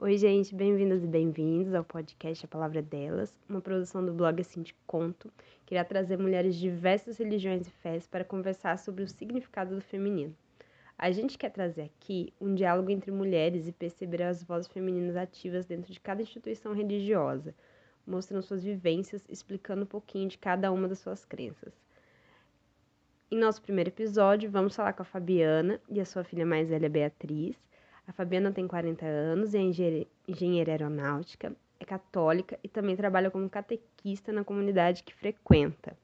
Oi, gente, bem-vindas e bem-vindos ao podcast A Palavra Delas, uma produção do blog Assim de Conto, que irá trazer mulheres de diversas religiões e fés para conversar sobre o significado do feminino. A gente quer trazer aqui um diálogo entre mulheres e perceber as vozes femininas ativas dentro de cada instituição religiosa, mostrando suas vivências, explicando um pouquinho de cada uma das suas crenças. Em nosso primeiro episódio, vamos falar com a Fabiana e a sua filha mais velha, Beatriz, a Fabiana tem 40 anos, é engenheira aeronáutica, é católica e também trabalha como catequista na comunidade que frequenta.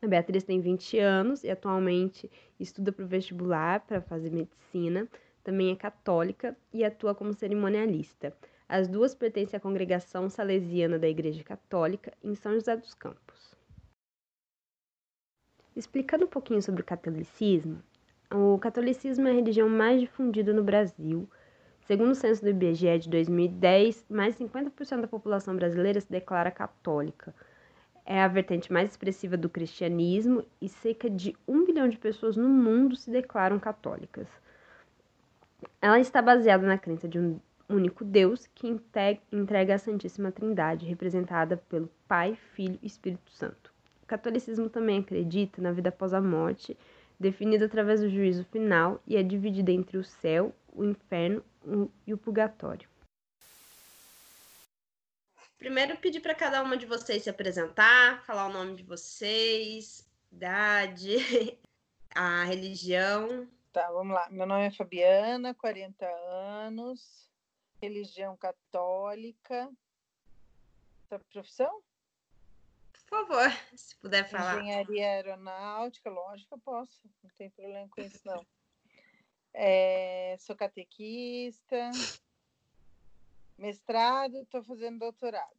A Beatriz tem 20 anos e atualmente estuda para o vestibular para fazer medicina, também é católica e atua como cerimonialista. As duas pertencem à congregação salesiana da Igreja Católica em São José dos Campos. Explicando um pouquinho sobre o catolicismo, o catolicismo é a religião mais difundida no Brasil. Segundo o censo do IBGE de 2010, mais de 50% da população brasileira se declara católica. É a vertente mais expressiva do cristianismo e cerca de um bilhão de pessoas no mundo se declaram católicas. Ela está baseada na crença de um único Deus que entrega a Santíssima Trindade, representada pelo Pai, Filho e Espírito Santo. O catolicismo também acredita na vida após a morte definida através do juízo final e é dividida entre o céu, o inferno e o purgatório. Primeiro, pedir para cada uma de vocês se apresentar, falar o nome de vocês, idade, a religião. Tá, vamos lá. Meu nome é Fabiana, 40 anos, religião católica. Sua profissão? Por favor, se puder falar. Engenharia aeronáutica, lógico, eu posso, não tem problema com isso, não. É, sou catequista, mestrado, estou fazendo doutorado.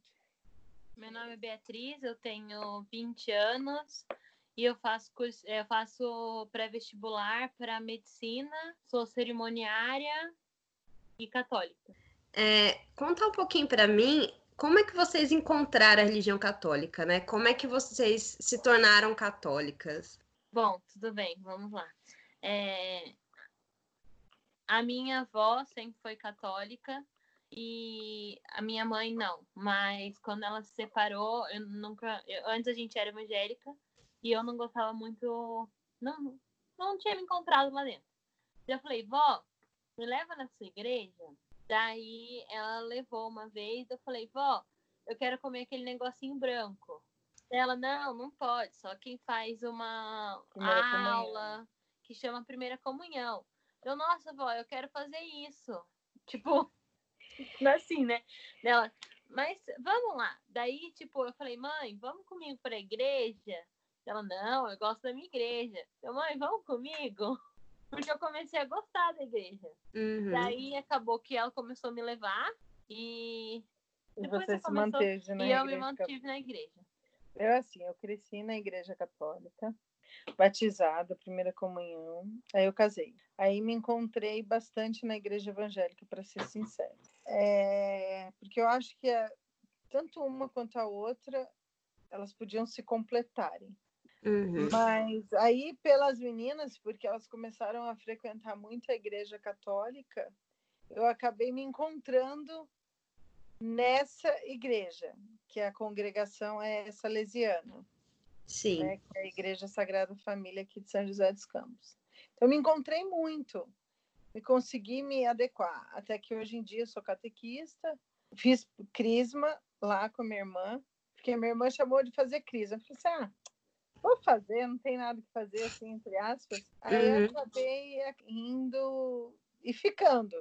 Meu nome é Beatriz, eu tenho 20 anos e eu faço, curso, eu faço pré-vestibular para medicina, sou cerimoniária e católica. É, conta um pouquinho para mim como é que vocês encontraram a religião católica, né? Como é que vocês se tornaram católicas? Bom, tudo bem, vamos lá. É... A minha avó sempre foi católica e a minha mãe não, mas quando ela se separou, eu nunca. Eu, antes a gente era evangélica e eu não gostava muito. Não, não tinha me encontrado lá dentro. Eu falei, vó, me leva na sua igreja Daí ela levou uma vez, eu falei, vó, eu quero comer aquele negocinho branco. Ela, não, não pode, só quem faz uma primeira aula comunhão. que chama primeira comunhão. Eu, nossa, vó, eu quero fazer isso. Tipo, assim, né? Ela, mas vamos lá. Daí, tipo, eu falei, mãe, vamos comigo para a igreja? Ela, não, eu gosto da minha igreja. Eu, mãe, vamos comigo? Porque eu comecei a gostar da igreja. Uhum. Daí acabou que ela começou a me levar e. E você se começou... manteve na E eu me mantive na igreja. Eu, assim, eu cresci na igreja católica, batizada, primeira comunhão, aí eu casei. Aí me encontrei bastante na igreja evangélica, para ser sincero. É... Porque eu acho que é... tanto uma quanto a outra, elas podiam se completarem. Uhum. Mas aí, pelas meninas, porque elas começaram a frequentar muito a igreja católica, eu acabei me encontrando nessa igreja, que a congregação é salesiana. Sim. Né, que é a Igreja Sagrada Família aqui de São José dos Campos. Então, me encontrei muito e consegui me adequar. Até que hoje em dia sou catequista, fiz crisma lá com a minha irmã, porque minha irmã chamou de fazer crisma. Eu falei assim, ah, vou fazer, não tem nada que fazer, assim, entre aspas. Aí uhum. eu acabei indo e ficando.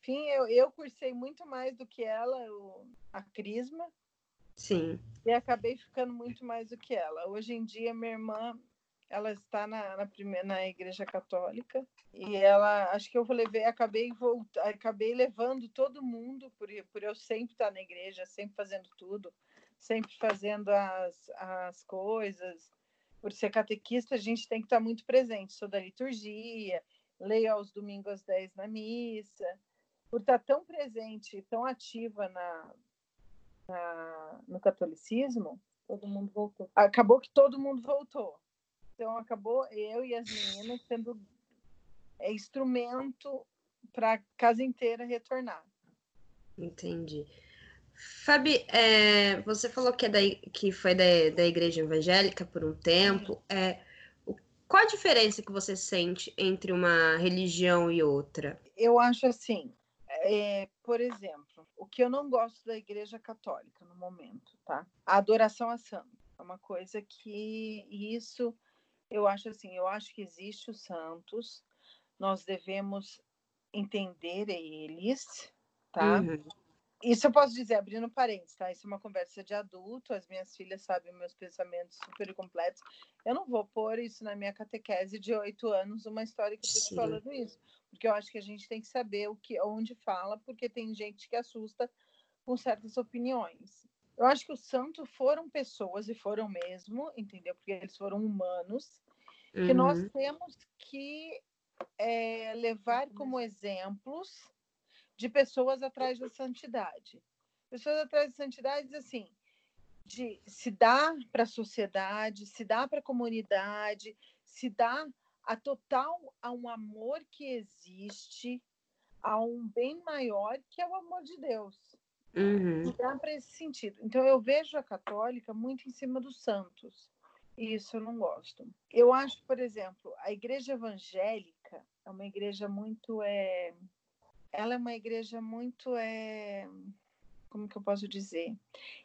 Enfim, eu, eu cursei muito mais do que ela, o, a Crisma. Sim. E acabei ficando muito mais do que ela. Hoje em dia, minha irmã, ela está na, na, primeira, na igreja católica e ela, acho que eu levei, acabei, volt, acabei levando todo mundo, por, por eu sempre estar na igreja, sempre fazendo tudo, sempre fazendo as, as coisas, por ser catequista, a gente tem que estar muito presente. Sou da liturgia, leio aos domingos às 10 na missa. Por estar tão presente, tão ativa na, na, no catolicismo, todo mundo voltou. Acabou que todo mundo voltou. Então, acabou eu e as meninas sendo é, instrumento para a casa inteira retornar. Entendi. Fabi, é, você falou que, é da, que foi da, da igreja evangélica por um tempo. É, qual a diferença que você sente entre uma religião e outra? Eu acho assim, é, por exemplo, o que eu não gosto da igreja católica no momento, tá? A adoração a santo. É uma coisa que isso eu acho assim, eu acho que existe os santos, nós devemos entender eles, tá? Uhum. Isso eu posso dizer, abrindo parênteses, tá? Isso é uma conversa de adulto, as minhas filhas sabem meus pensamentos super completos. Eu não vou pôr isso na minha catequese de oito anos, uma história que eu estou falando isso, porque eu acho que a gente tem que saber o que, onde fala, porque tem gente que assusta com certas opiniões. Eu acho que os santos foram pessoas, e foram mesmo, entendeu? Porque eles foram humanos, que uhum. nós temos que é, levar como exemplos de pessoas atrás da santidade. Pessoas atrás da santidade, assim, de se dar para a sociedade, se dar para a comunidade, se dar a total a um amor que existe, a um bem maior que é o amor de Deus. Uhum. Dá para esse sentido. Então eu vejo a católica muito em cima dos santos. E isso eu não gosto. Eu acho, por exemplo, a igreja evangélica é uma igreja muito é, ela é uma igreja muito, é, como que eu posso dizer,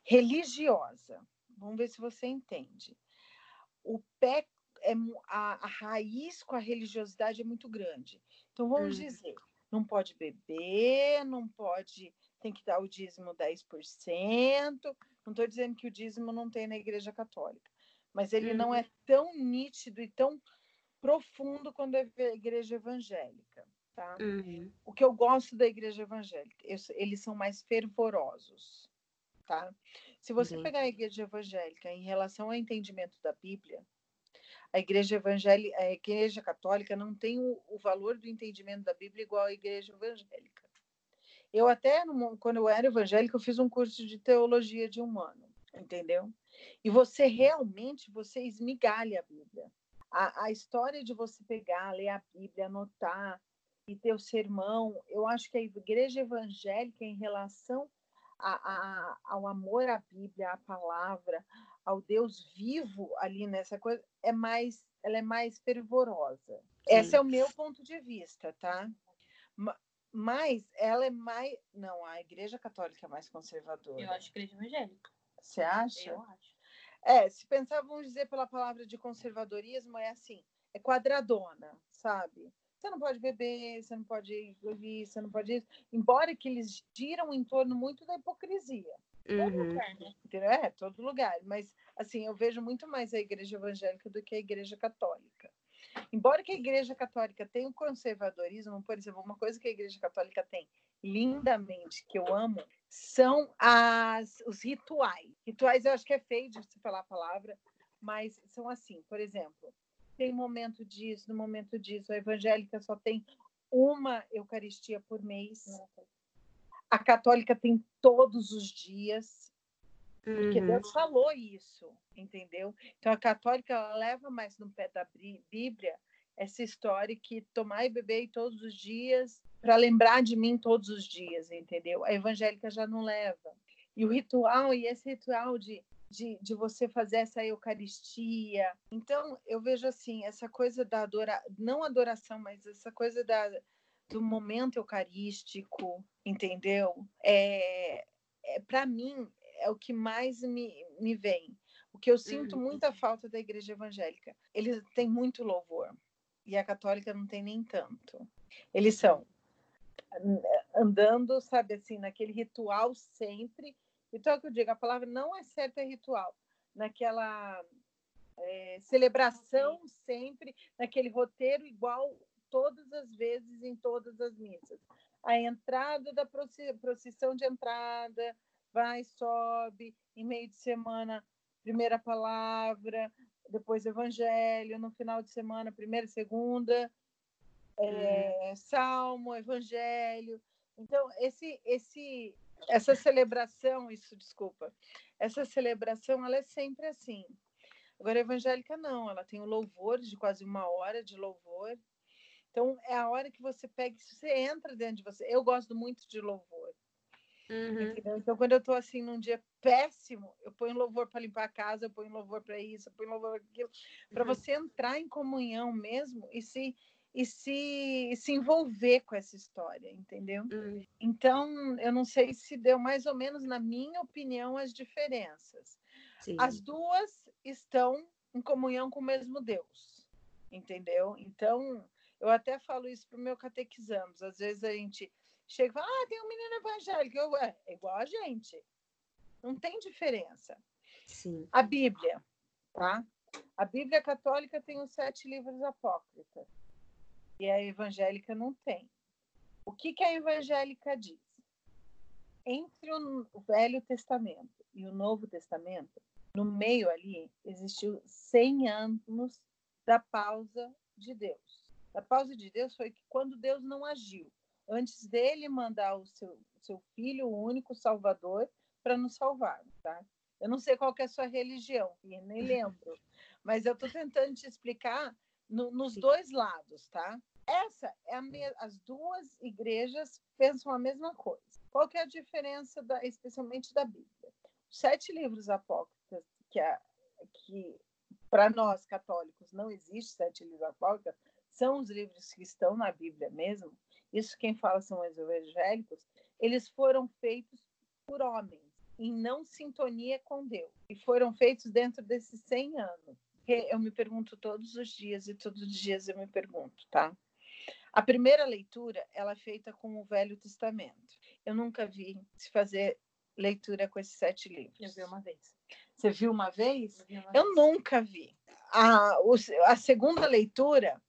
religiosa. Vamos ver se você entende. O pé, é, a, a raiz com a religiosidade é muito grande. Então, vamos hum. dizer, não pode beber, não pode, tem que dar o dízimo 10%. Não estou dizendo que o dízimo não tem na Igreja Católica, mas ele não é uhum. tão nítido e tão profundo quanto a Igreja Evangélica. Tá? Uhum. O que eu gosto da igreja evangélica, eles são mais fervorosos. Tá? Se você uhum. pegar a igreja evangélica em relação ao entendimento da Bíblia, a igreja evangélica, a igreja católica não tem o, o, valor do entendimento da Bíblia igual à igreja evangélica. Eu até, quando eu era evangélica, eu fiz um curso de teologia de humano, entendeu? E você realmente, você esmigalha a Bíblia. A, a história de você pegar, ler a Bíblia, anotar, e teu sermão. Eu acho que a igreja evangélica, em relação a, a, ao amor à Bíblia, à palavra, ao Deus vivo ali nessa coisa, é mais, ela é mais fervorosa. Sim. Esse é o meu ponto de vista, tá? Mas ela é mais. Não, a igreja católica é mais conservadora. Eu acho que a igreja evangélica. Você acha? Eu acho. É, se pensar, vamos dizer pela palavra de conservadorismo, é assim, é quadradona, sabe? Você não pode beber, você não pode ouvir, você não pode isso. Embora que eles giram em torno muito da hipocrisia. Todo uhum. lugar, né? É, todo lugar. Mas, assim, eu vejo muito mais a igreja evangélica do que a igreja católica. Embora que a igreja católica tenha o um conservadorismo, por exemplo, uma coisa que a igreja católica tem lindamente, que eu amo, são as, os rituais. Rituais eu acho que é feio de se falar a palavra, mas são assim, por exemplo, tem momento disso, no momento disso. A evangélica só tem uma Eucaristia por mês. A católica tem todos os dias. Porque uhum. Deus falou isso, entendeu? Então a católica ela leva mais no pé da Bíblia essa história que tomar e beber todos os dias para lembrar de mim todos os dias, entendeu? A evangélica já não leva. E o ritual, e esse ritual de de, de você fazer essa Eucaristia. Então, eu vejo assim, essa coisa da adoração, não adoração, mas essa coisa da, do momento eucarístico, entendeu? É, é Para mim, é o que mais me, me vem. O que eu sinto uhum. muita falta da igreja evangélica. Eles têm muito louvor. E a católica não tem nem tanto. Eles são andando, sabe assim, naquele ritual sempre então, é o que eu digo, a palavra não é certa é ritual. Naquela é, celebração sempre, naquele roteiro igual todas as vezes em todas as missas. A entrada da procissão de entrada, vai, sobe, em meio de semana, primeira palavra, depois evangelho, no final de semana, primeira segunda, é, salmo, evangelho. Então, esse, esse essa celebração, isso, desculpa, essa celebração, ela é sempre assim. Agora, a evangélica não, ela tem o louvor de quase uma hora de louvor. Então, é a hora que você pega, você entra dentro de você. Eu gosto muito de louvor. Uhum. Então, quando eu estou assim num dia péssimo, eu ponho louvor para limpar a casa, eu ponho louvor para isso, eu ponho louvor para aquilo, para uhum. você entrar em comunhão mesmo e se e se, se envolver com essa história, entendeu? Uhum. Então, eu não sei se deu mais ou menos, na minha opinião, as diferenças. Sim. As duas estão em comunhão com o mesmo Deus, entendeu? Então, eu até falo isso para o meu catequizamos. Às vezes a gente chega e fala, ah, tem um menino evangélico. Eu, é, é igual a gente. Não tem diferença. Sim. A Bíblia, tá? A Bíblia católica tem os sete livros apócrifos. E a evangélica não tem. O que, que a evangélica diz? Entre o Velho Testamento e o Novo Testamento, no meio ali, existiu 100 anos da pausa de Deus. A pausa de Deus foi que quando Deus não agiu, antes dele mandar o seu, seu filho, o único salvador, para nos salvar, tá? Eu não sei qual é a sua religião, nem lembro, mas eu estou tentando te explicar no, nos Sim. dois lados, tá? Essa é as duas igrejas pensam a mesma coisa. Qual é a diferença, da, especialmente da Bíblia? Os sete livros apócrifos, que, é, que para nós católicos não existe sete livros apócrifos, são os livros que estão na Bíblia mesmo, isso quem fala são os evangélicos, eles foram feitos por homens, em não sintonia com Deus, e foram feitos dentro desses 100 anos. Eu me pergunto todos os dias, e todos os dias eu me pergunto, tá? A primeira leitura, ela é feita com o Velho Testamento. Eu nunca vi se fazer leitura com esses sete livros. Eu vi uma vez. Você viu uma vez? Eu, uma eu vez. nunca vi. A, a segunda leitura,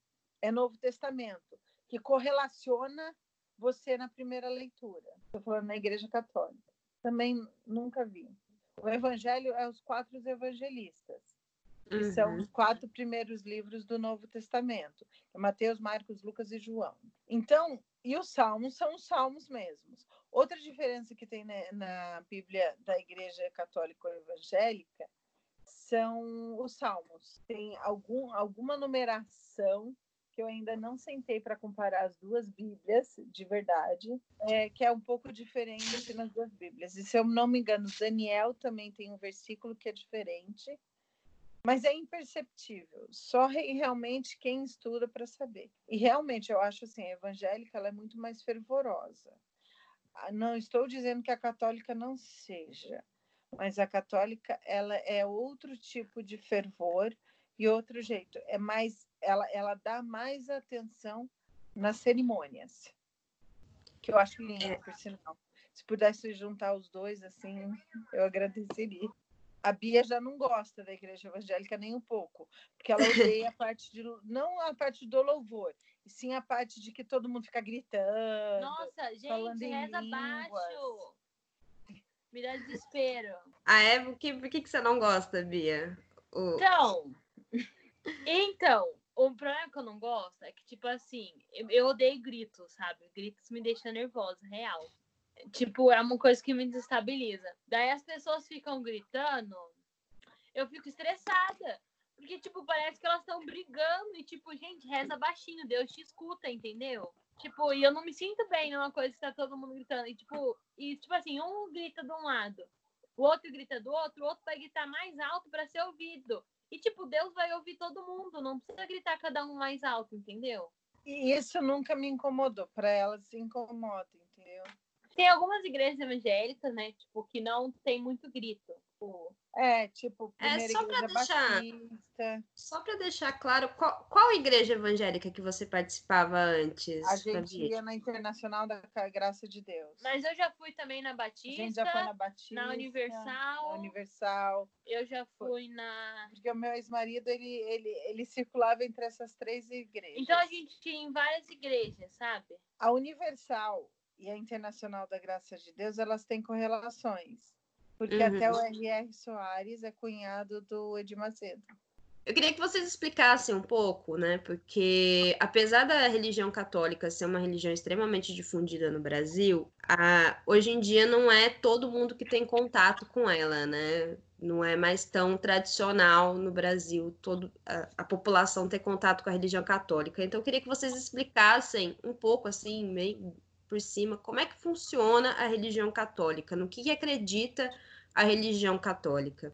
é Novo Testamento, que correlaciona você na primeira leitura. Estou falando na Igreja Católica. Também nunca vi. O Evangelho é os quatro evangelistas, que uhum. são os quatro primeiros livros do Novo Testamento: é Mateus, Marcos, Lucas e João. Então, e os salmos são os salmos mesmos. Outra diferença que tem na, na Bíblia da Igreja Católica Evangélica são os salmos. Tem algum, alguma numeração que eu ainda não sentei para comparar as duas Bíblias de verdade, é, que é um pouco diferente nas duas Bíblias. E se eu não me engano, Daniel também tem um versículo que é diferente, mas é imperceptível. Só realmente quem estuda para saber. E realmente eu acho assim, a evangélica ela é muito mais fervorosa. Ah, não estou dizendo que a católica não seja, mas a católica ela é outro tipo de fervor e outro jeito. É mais ela, ela dá mais atenção nas cerimônias, que eu acho lindo, é. por sinal. Se pudesse juntar os dois, assim, eu agradeceria. A Bia já não gosta da igreja evangélica nem um pouco, porque ela odeia a parte de não a parte do louvor, e sim a parte de que todo mundo fica gritando. Nossa, gente, reza baixo. Me dá desespero. Ah, é? Por que, por que, que você não gosta, Bia? O... Então, então, o problema que eu não gosto é que, tipo assim, eu, eu odeio gritos, sabe? Gritos me deixam nervosa, real. Tipo, é uma coisa que me desestabiliza. Daí as pessoas ficam gritando, eu fico estressada. Porque, tipo, parece que elas estão brigando e, tipo, gente, reza baixinho, Deus te escuta, entendeu? Tipo, e eu não me sinto bem numa coisa que tá todo mundo gritando. E, tipo, e, tipo assim, um grita de um lado, o outro grita do outro, o outro vai gritar mais alto para ser ouvido. E, tipo, Deus vai ouvir todo mundo, não precisa gritar cada um mais alto, entendeu? E isso nunca me incomodou, para ela se incomoda, entendeu? Tem algumas igrejas evangélicas, né, tipo, que não tem muito grito. Tipo, é, tipo, é, só igreja deixar, batista. Só para deixar claro, qual, qual igreja evangélica que você participava antes? A gente ia na Internacional da Graça de Deus. Mas eu já fui também na Batista. A gente já foi na Batista. Na Universal. Na Universal. Eu já fui na... Porque o meu ex-marido, ele, ele, ele circulava entre essas três igrejas. Então a gente tinha em várias igrejas, sabe? A Universal e a Internacional da Graça de Deus, elas têm correlações. Porque uhum. até o R.R. Soares é cunhado do Edir Macedo. Eu queria que vocês explicassem um pouco, né? Porque apesar da religião católica ser uma religião extremamente difundida no Brasil, a, hoje em dia não é todo mundo que tem contato com ela, né? Não é mais tão tradicional no Brasil todo, a, a população ter contato com a religião católica. Então eu queria que vocês explicassem um pouco, assim, meio por cima, como é que funciona a religião católica? No que, acredita a religião católica?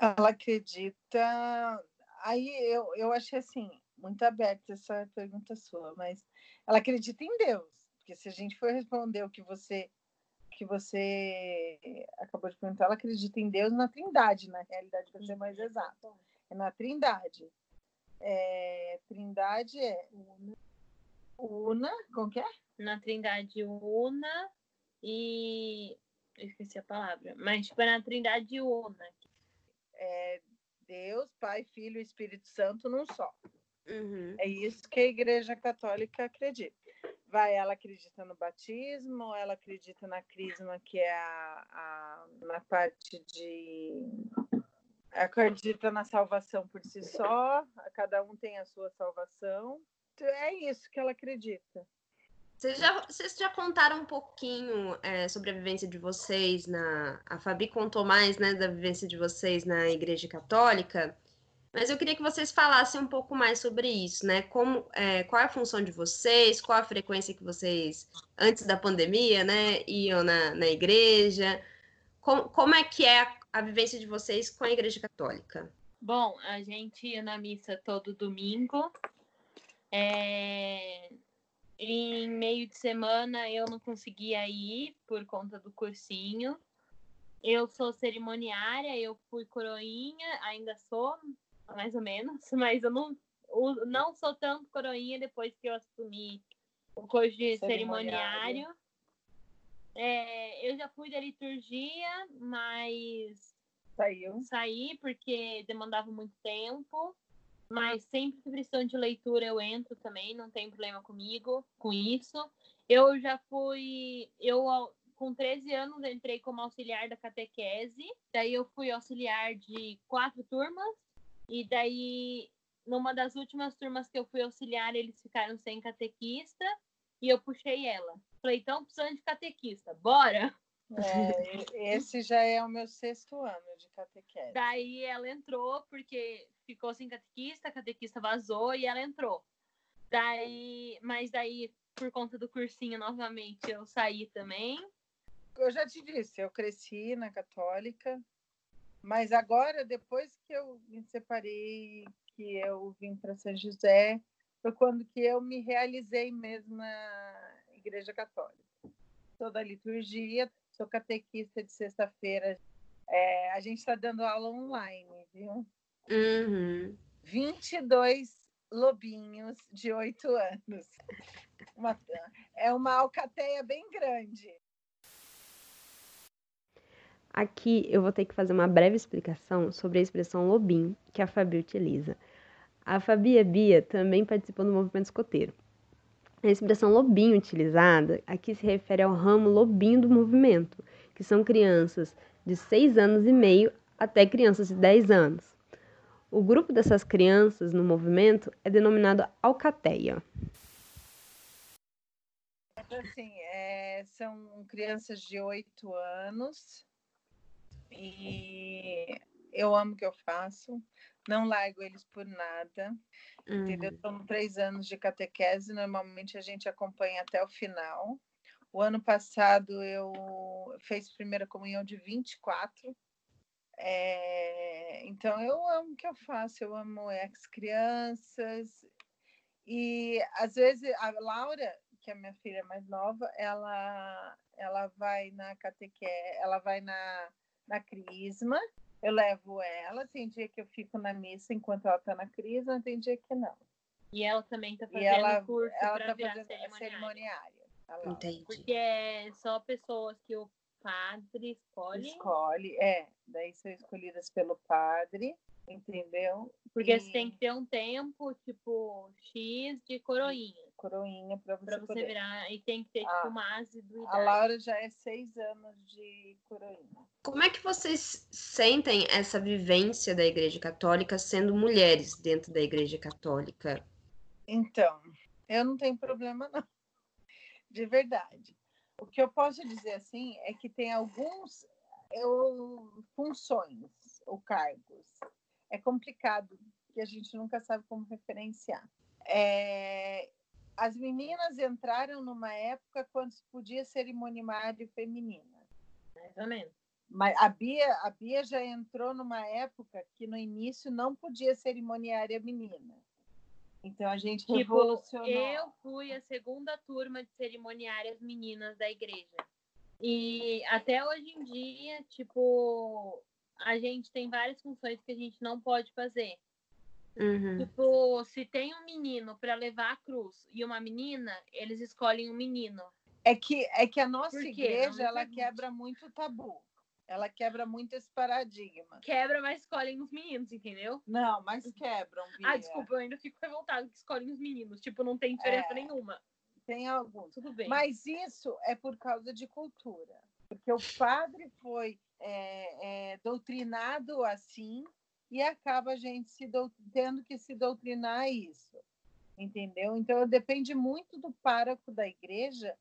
Ela acredita. Aí eu, eu achei assim, muito aberta essa pergunta sua, mas ela acredita em Deus. Porque se a gente for responder o que você que você acabou de perguntar, ela acredita em Deus na Trindade, na realidade, para ser mais exato. É na Trindade. É, trindade é Una, como que é? Na Trindade Una e eu esqueci a palavra, mas tipo, é na Trindade Una. É Deus, Pai, Filho e Espírito Santo num só. Uhum. É isso que a Igreja Católica acredita. Vai, ela acredita no batismo, ela acredita na crisma, que é a, a na parte de acredita na salvação por si só, cada um tem a sua salvação. É isso que ela acredita. Vocês já, vocês já contaram um pouquinho é, sobre a vivência de vocês na. A Fabi contou mais né, da vivência de vocês na Igreja Católica, mas eu queria que vocês falassem um pouco mais sobre isso, né? Como, é, qual é a função de vocês, qual a frequência que vocês, antes da pandemia, né, iam na, na igreja, como, como é que é a, a vivência de vocês com a Igreja Católica? Bom, a gente ia na missa todo domingo. É... Em meio de semana eu não conseguia ir por conta do cursinho. Eu sou cerimoniária, eu fui coroinha, ainda sou, mais ou menos, mas eu não, não sou tanto coroinha depois que eu assumi o curso de cerimoniário. cerimoniário. É, eu já fui da liturgia, mas Saiu. Saí porque demandava muito tempo. Mas sempre que precisam de leitura eu entro também, não tem problema comigo com isso. Eu já fui. Eu, com 13 anos, entrei como auxiliar da catequese. Daí eu fui auxiliar de quatro turmas. E daí, numa das últimas turmas que eu fui auxiliar, eles ficaram sem catequista. E eu puxei ela. Falei, então precisando de catequista, bora! É, esse já é o meu sexto ano de catequese. Daí ela entrou porque ficou sem catequista, a catequista vazou e ela entrou. Daí, mas daí por conta do cursinho novamente eu saí também. Eu já te disse, eu cresci na católica, mas agora depois que eu me separei, que eu vim para São José, foi quando que eu me realizei mesmo na Igreja Católica. Toda a liturgia, sou catequista de sexta-feira. É, a gente está dando aula online, viu? Uhum. 22 lobinhos de oito anos. Uma, é uma alcateia bem grande. Aqui eu vou ter que fazer uma breve explicação sobre a expressão lobinho que a Fabi utiliza. A Fabi Bia também participou do movimento escoteiro. A expressão lobinho utilizada aqui se refere ao ramo lobinho do movimento, que são crianças de 6 anos e meio até crianças de 10 anos. O grupo dessas crianças no movimento é denominado alcateia. Assim, é, são crianças de 8 anos e eu amo o que eu faço, não largo eles por nada. Uhum. Entendeu? São três anos de catequese, normalmente a gente acompanha até o final. O ano passado eu fiz primeira comunhão de 24. É, então eu amo o que eu faço, eu amo ex-crianças. E às vezes a Laura, que é minha filha mais nova, ela, ela vai na catequese, ela vai na, na crisma eu levo ela. Tem dia que eu fico na missa enquanto ela está na crise, tem dia que não. E ela também está fazendo ela, curso ela tá fazendo cerimoniária. cerimoniária. Entendi. Porque é só pessoas que o padre escolhe. Escolhe, é. Daí são escolhidas pelo padre, entendeu? Porque e... você tem que ter um tempo, tipo, X de coroinha coroinha para você, pra você poder. virar e tem que ter tipo uma assiduidade. A Laura já é seis anos de coroinha. Como é que vocês sentem essa vivência da Igreja Católica sendo mulheres dentro da Igreja Católica? Então, eu não tenho problema não, de verdade. O que eu posso dizer assim é que tem alguns eu, funções ou cargos. É complicado, que a gente nunca sabe como referenciar. É, as meninas entraram numa época quando se podia cerimoniário feminina. Mais ou menos. Mas a Bia, a Bia já entrou numa época que no início não podia cerimoniária menina. Então a gente Tipo, revolucionou. eu fui a segunda turma de cerimoniárias meninas da igreja. E até hoje em dia, tipo, a gente tem várias funções que a gente não pode fazer. Uhum. Tipo, se tem um menino para levar a cruz e uma menina, eles escolhem um menino. É que, é que a nossa igreja ela pergunte. quebra muito o tabu. Ela quebra muito esse paradigma. Quebra, mas escolhem os meninos, entendeu? Não, mas quebram, Bia. Ah, desculpa, eu ainda fico revoltada que escolhem os meninos. Tipo, não tem diferença É. nenhuma. Tem alguns. Tudo bem. Mas isso é por causa de cultura. Porque o padre foi é, é, doutrinado assim e acaba a gente se dou- tendo que se doutrinar a isso. Entendeu? Então depende muito do pároco da igreja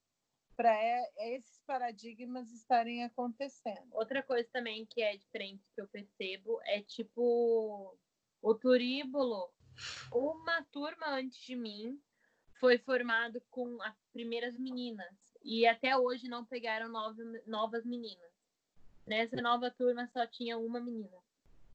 para esses paradigmas estarem acontecendo. Outra coisa também que é diferente que eu percebo é tipo o turíbulo. Uma turma antes de mim foi formado com as primeiras meninas e até hoje não pegaram novas meninas. Nessa nova turma só tinha uma menina.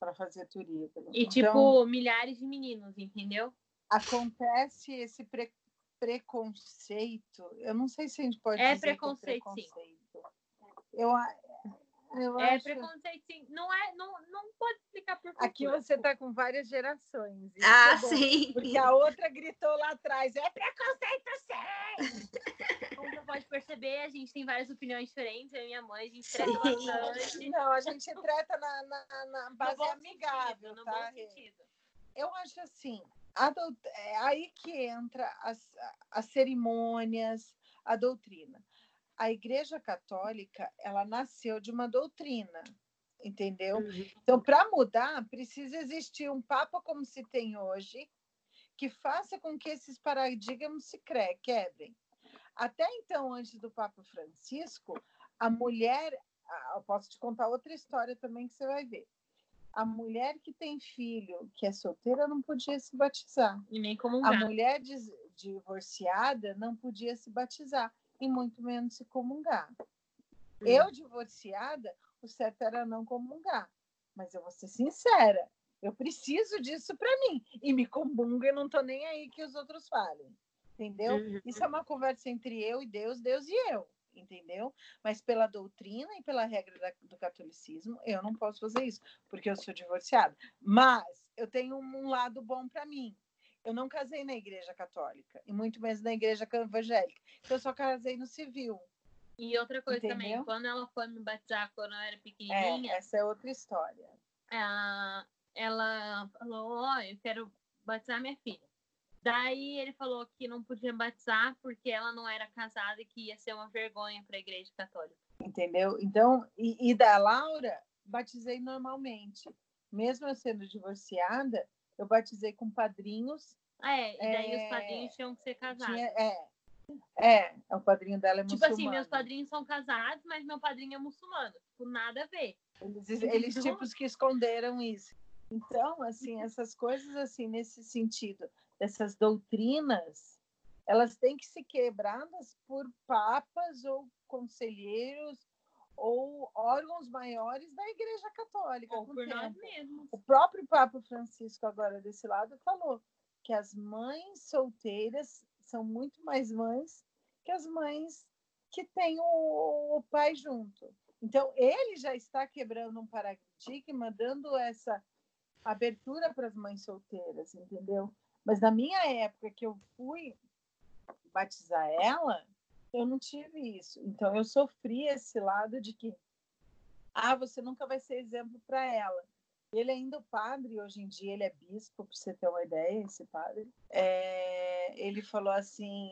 Para fazer turíbulo. E Então, tipo, milhares de meninos, entendeu? acontece esse pre- preconceito. Eu não sei se a gente pode É dizer que preconceito, sim. preconceito. Eu, eu É acho... preconceito, sim. Não é, não, não pode explicar por Aqui cultura. você está com várias gerações. isso Ah, é bom, sim. Porque a outra gritou lá atrás, é preconceito sim! Como você pode perceber, a gente tem várias opiniões diferentes. Eu e minha mãe, a gente Sim. treta bastante. Não, a gente trata na, na, na No base bom amigável, sentido, no tá? bom Rê? sentido. Eu acho assim, é aí que entra as, as cerimônias, a doutrina. A Igreja Católica, ela nasceu de uma doutrina, entendeu? Uhum. Então, para mudar, precisa existir um Papa como se tem hoje, que faça com que esses paradigmas se cre- quebrem. Até então, antes do Papa Francisco, a mulher. Eu posso te contar outra história também que você vai ver. A mulher que tem filho, que é solteira, não podia se batizar. E nem um A mulher divorciada não podia se batizar, e muito menos se comungar. Eu, divorciada, o certo era não comungar. Mas eu vou ser sincera, eu preciso disso para mim. E me comungo e não tô nem aí que os outros falem. Entendeu? Uhum. Isso é uma conversa entre eu e Deus, Deus e eu. Entendeu? Mas pela doutrina e pela regra da- do catolicismo, eu não posso fazer isso, porque eu sou divorciada. Mas eu tenho um lado bom para mim. Eu não casei na igreja católica, e muito menos na igreja evangélica. Então, eu só casei no civil. E outra coisa também, Entendeu? quando ela foi me batizar quando eu era É, pequenininha, essa é outra história. ah, ela falou, ó, eu quero batizar minha filha. Daí ele falou que não podia batizar porque ela não era casada e que ia ser uma vergonha para a igreja católica. Entendeu? Então, e, e da Laura, batizei normalmente. Mesmo eu sendo divorciada, eu batizei com padrinhos. É, e daí É, os padrinhos tinham que ser casados. Tinha, é, é, o padrinho dela é Tipo muçulmano. assim, meus padrinhos são casados, mas meu padrinho é muçulmano. Tipo, nada a ver. Eles, eles tipos que esconderam isso. Então, assim, essas coisas assim nesse sentido, essas doutrinas, elas têm que ser quebradas por papas ou conselheiros ou órgãos maiores da Igreja Católica. Ou por nós mesmos. O próprio Papa Francisco, agora desse lado, falou que as mães solteiras são muito mais mães que as mães que têm o, o pai junto. Então, ele já está quebrando um paradigma, dando essa abertura para as mães solteiras, entendeu? Mas na minha época que eu fui batizar ela, eu não tive isso. Então, eu sofri esse lado de que, ah, você nunca vai ser exemplo para ela. Ele ainda é padre, hoje em dia ele é bispo, para você ter uma ideia, esse padre. É, ele falou assim,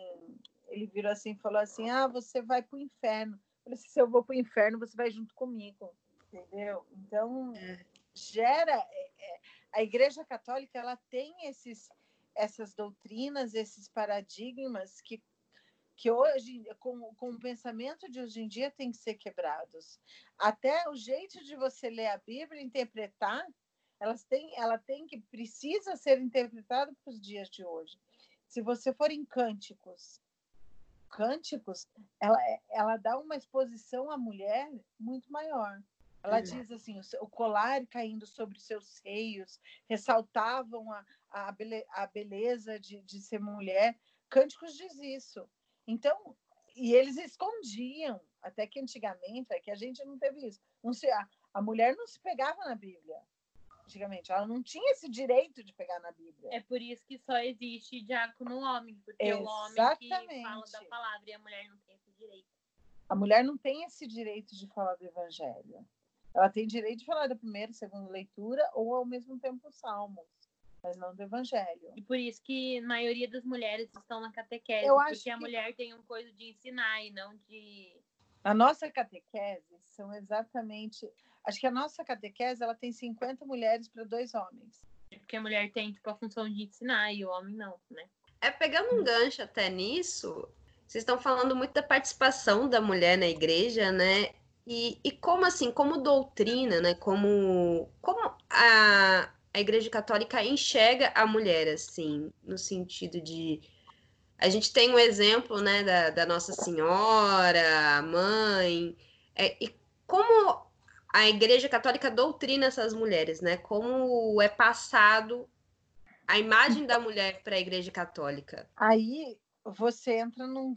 ele virou assim e falou assim, ah, você vai para o inferno. Eu falei assim, se eu vou para o inferno, você vai junto comigo, entendeu? Então, gera... é, é, a Igreja Católica, ela tem esses, essas doutrinas, esses paradigmas que que hoje, com, com o pensamento de hoje em dia, tem que ser quebrados. Até o jeito de você ler a Bíblia, interpretar, elas têm, ela tem que precisa ser interpretada para os dias de hoje. Se você for em cânticos, cânticos, ela, ela dá uma exposição à mulher muito maior. Ela diz assim: o colar caindo sobre seus seios ressaltavam a, a, a beleza de, de ser mulher. Cânticos diz isso. Então, e eles escondiam, até que antigamente, é que a gente não teve isso. Não se, a, a mulher não se pegava na Bíblia. Antigamente, ela não tinha esse direito de pegar na Bíblia. É por isso que só existe diácono homem, porque Exatamente. o homem que fala da palavra e a mulher não tem esse direito. A mulher não tem esse direito de falar do evangelho. Ela tem direito de falar da primeira, segunda leitura ou ao mesmo tempo salmos, mas não do evangelho. E por isso que a maioria das mulheres estão na catequese, Eu porque que... a mulher tem um coisa de ensinar e não de a nossa catequese são exatamente, acho que a nossa catequese ela tem 50 mulheres para dois homens. Porque a mulher tem tipo a função de ensinar e o homem não, né? É pegando um gancho até nisso, vocês estão falando muito da participação da mulher na igreja, né? E, e como assim, como doutrina, né? Como, como a, a Igreja Católica enxerga a mulher, assim, no sentido de. A gente tem um exemplo, né, da, da Nossa Senhora, mãe, é, e como a Igreja Católica doutrina essas mulheres, né? Como é passado a imagem da mulher para a Igreja Católica. Aí você entra num,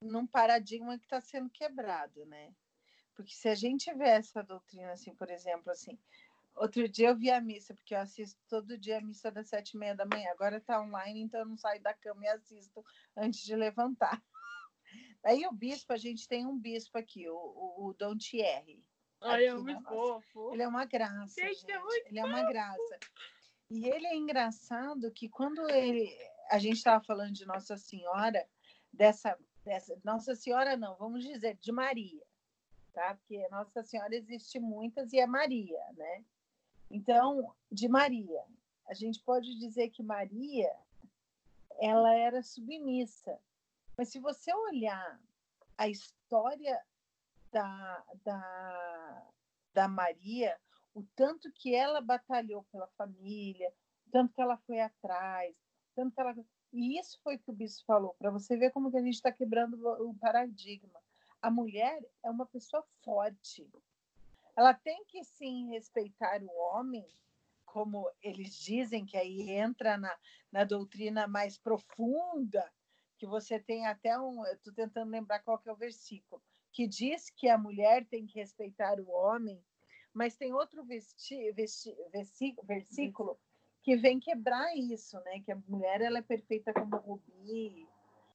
num paradigma que está sendo quebrado, né? Porque se a gente vê essa doutrina, assim, por exemplo, assim, outro dia eu vi a missa, porque eu assisto todo dia a missa das sete e meia da manhã. Agora está online, então eu não saio da cama e assisto antes de levantar. Aí o bispo, a gente tem um bispo aqui, o, o, o Dom Thierry. Olha, é muito fofo. Ele é uma graça, gente. gente. É muito ele fofo. é uma graça. E ele é engraçado que quando ele... A gente estava falando de Nossa Senhora, dessa, dessa... Nossa Senhora não, vamos dizer, de Maria tá? Porque Nossa Senhora existe muitas e é Maria, né? Então, de Maria, a gente pode dizer que Maria ela era submissa. Mas se você olhar a história da, da, da Maria, o tanto que ela batalhou pela família, o tanto que ela foi atrás, tanto que ela e isso foi o que o bispo falou, para você ver como que a gente está quebrando o paradigma a mulher é uma pessoa forte. Ela tem que sim respeitar o homem, como eles dizem, que aí entra na, na doutrina mais profunda, que você tem até um. Estou tentando lembrar qual que é o versículo, que diz que a mulher tem que respeitar o homem, mas tem outro vesti, vesti, versículo que vem quebrar isso, né? Que a mulher ela é perfeita como rubi,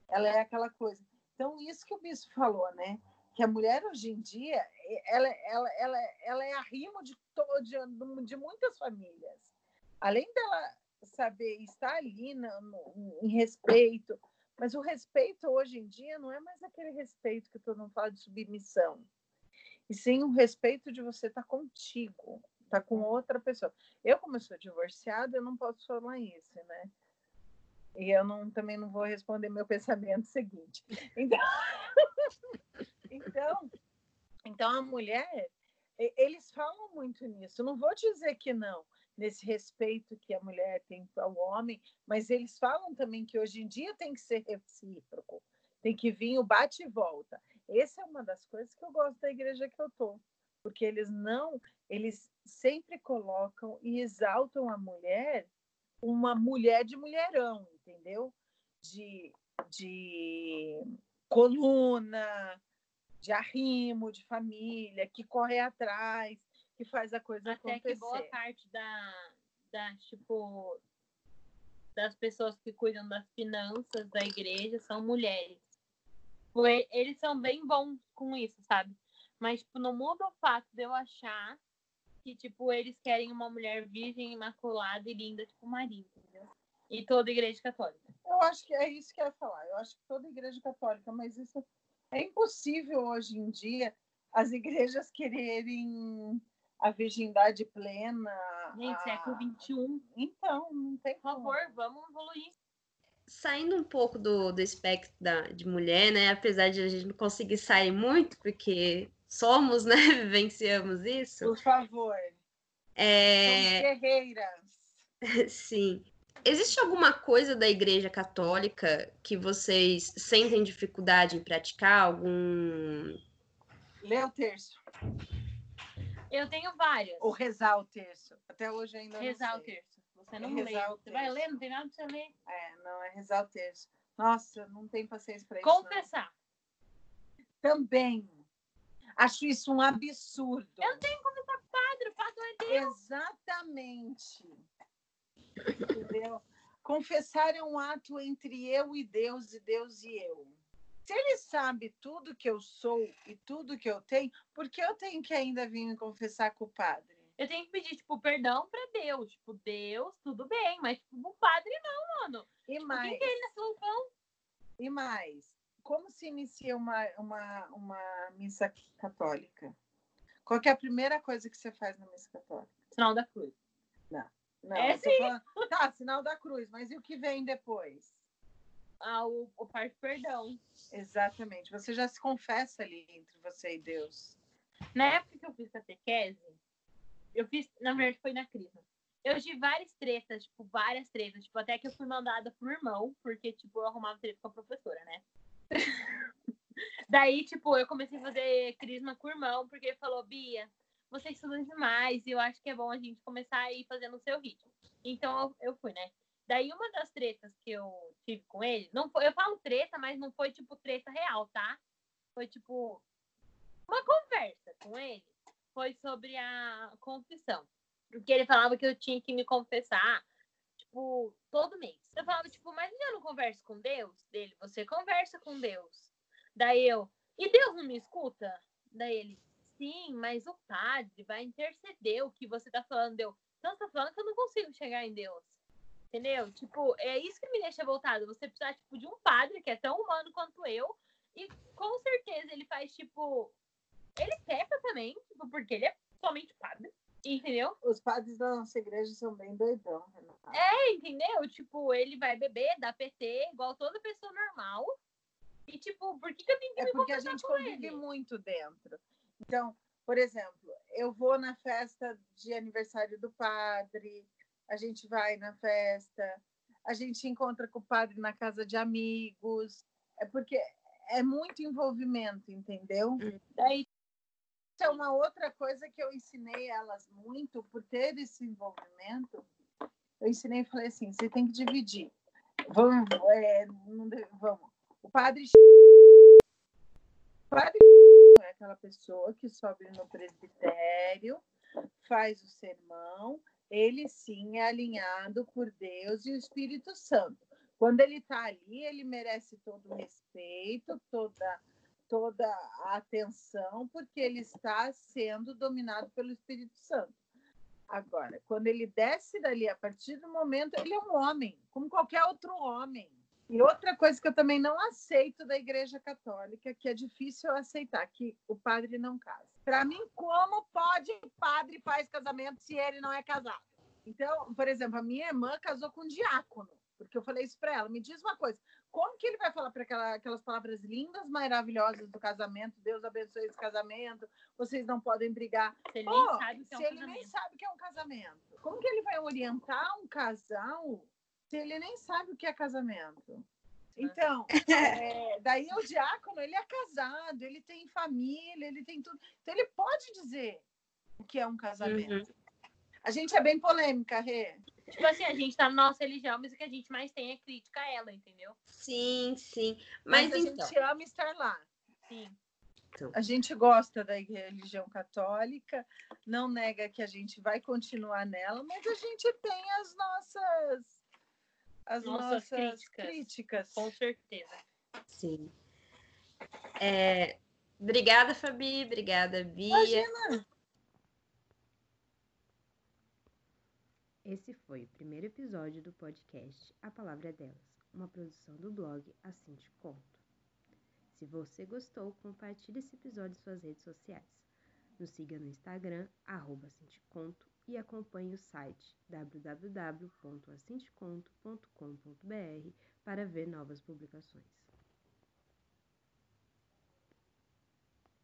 ela é aquela coisa. Então, isso que o bispo falou, né? Que a mulher hoje em dia, ela, ela, ela, ela é arrimo de, de, de muitas famílias. Além dela saber estar ali no, no, em respeito, mas o respeito hoje em dia não é mais aquele respeito que todo mundo fala de submissão, e sim o respeito de você estar contigo, estar com outra pessoa. Eu, como eu sou divorciada, eu não posso falar isso, né? E eu não, também não vou responder meu pensamento seguinte. Então, então, então a mulher, eles falam muito nisso. Não vou dizer que não, nesse respeito que a mulher tem ao homem, mas eles falam também que hoje em dia tem que ser recíproco, tem que vir o bate e volta. Essa é uma das coisas que eu gosto da igreja que eu tô, porque eles não, eles sempre colocam e exaltam a mulher uma mulher de mulherão, entendeu? De, de coluna, de arrimo, de família, que corre atrás, que faz a coisa Até acontecer. Até que boa parte da, da, tipo, das pessoas que cuidam das finanças da igreja são mulheres. Eles são bem bons com isso, sabe? Mas, tipo, não muda o fato de eu achar que, tipo, eles querem uma mulher virgem, imaculada e linda, tipo entendeu? E toda igreja católica. Eu acho que é isso que eu ia falar. Eu acho que toda igreja católica, mas isso é impossível hoje em dia as igrejas quererem a virgindade plena. Gente, a... século XXI. Então, não tem Por favor, vamos evoluir. Saindo um pouco do, do espectro da, de mulher, né? Apesar de a gente não conseguir sair muito, porque somos, né? Vivenciamos isso. Por favor. É... Somos guerreiras. Sim. Existe alguma coisa da Igreja Católica que vocês sentem dificuldade em praticar? Algum. Lê o terço. Eu tenho várias. Ou rezar o terço. Até hoje ainda rezar não o terço. Você não É lê. Você vai ler, não tem nada pra você ler. É, não, é rezar o terço. Nossa, não tem paciência para isso. não. Confessar. Também. Acho isso um absurdo. Eu não tenho como confessar padre, o padre é Deus. Exatamente. Entendeu? Confessar é um ato entre eu e Deus e Deus e eu. Se ele sabe tudo que eu sou e tudo que eu tenho, por que eu tenho que ainda vir me confessar com o padre? Eu tenho que pedir, tipo, perdão pra Deus. Tipo, Deus, tudo bem, mas, tipo, o padre não, mano. E Por mais, que que ele e mais, como se inicia uma, uma, uma missa católica? Qual é a primeira coisa que você faz na missa católica? Sinal da cruz. Não, É eu tô falando- Tá, sinal da cruz, mas e o que vem depois? Ah, o, o parte perdão. Exatamente. Você já se confessa ali entre você e Deus. Na época que eu fiz catequese, eu fiz, na verdade, foi na crisma. Eu tive várias tretas, tipo, várias tretas. Tipo, até que eu fui mandada pro irmão, porque, tipo, eu arrumava treta com a professora, né? Daí, tipo, eu comecei a fazer crisma com o irmão, porque ele falou, Bia, você estuda demais, e eu acho que é bom a gente começar a ir fazendo o seu ritmo. Então, eu, eu fui, né? Daí, uma das tretas que eu tive com ele, não foi, eu falo treta, mas não foi, tipo, treta real, tá? Foi, tipo, uma conversa com ele foi sobre a confissão. Porque ele falava que eu tinha que me confessar, tipo, todo mês. Eu falava, tipo, mas eu não converso com Deus? Dele, você conversa com Deus. Daí eu, e Deus não me escuta? Daí ele, sim, mas o padre vai interceder o que você tá falando. Deu, então você tá falando que eu não consigo chegar em Deus. Entendeu? Tipo, é isso que me deixa voltado. Você precisa, tipo, de um padre que é tão humano quanto eu. E com certeza ele faz, tipo, ele peca também, tipo, porque ele é somente padre. Entendeu? Os padres da nossa igreja são bem doidão, Renata. É, entendeu? Tipo, ele vai beber, dá PT, igual toda pessoa normal. E, tipo, por que, que eu tenho que É me porque a gente convive ele? muito dentro. Então, por exemplo, eu vou na festa de aniversário do padre, a gente vai na festa, a gente encontra com o padre na casa de amigos. É porque é muito envolvimento, entendeu? Daí, Isso é uma outra coisa que eu ensinei elas muito, por ter esse envolvimento. Eu ensinei e falei assim: você tem que dividir. Vamos, é, não vamos. O padre. O padre aquela pessoa que sobe no presbitério, faz o sermão, ele sim é alinhado por Deus e o Espírito Santo. Quando ele está ali, ele merece todo o respeito, toda toda a atenção, porque ele está sendo dominado pelo Espírito Santo. Agora, quando ele desce dali, a partir do momento, ele é um homem, como qualquer outro homem. E outra coisa que eu também não aceito da Igreja Católica, que é difícil eu aceitar, que o padre não casa. Para mim, como pode o padre faz casamento se ele não é casado? Então, por exemplo, a minha irmã casou com um diácono, porque eu falei isso para ela. Me diz uma coisa, como que ele vai falar para aquela, aquelas palavras lindas, maravilhosas do casamento? Deus abençoe esse casamento. Vocês não podem brigar. se ele Oh, nem sabe que é um se ele nem casamento. sabe que é um casamento, como que ele vai orientar um casal ele nem sabe o que é casamento? Então, é, daí o diácono, ele é casado, ele tem família, ele tem tudo. Então, ele pode dizer o que é um casamento. A gente é bem polêmica, Rê. Tipo assim, a gente tá na nossa religião, mas o que a gente mais tem é crítica a ela, entendeu? Sim, sim. Mas, Mas, a então. gente ama estar lá. Sim. A gente gosta da religião católica, não nega que a gente vai continuar nela, mas a gente tem as nossas as Nossas nossas, críticas. críticas. Com certeza. Sim. É, Obrigada, Fabi. Obrigada, Bia. Imagina. Esse foi o primeiro episódio do podcast A Palavra é Delas, uma produção do blog Assim Te Conto. Se você gostou, compartilhe esse episódio em suas redes sociais. Nos siga no Instagram, arroba Assim Te Conto, e acompanhe o site www.assinteconto.com.br para ver novas publicações.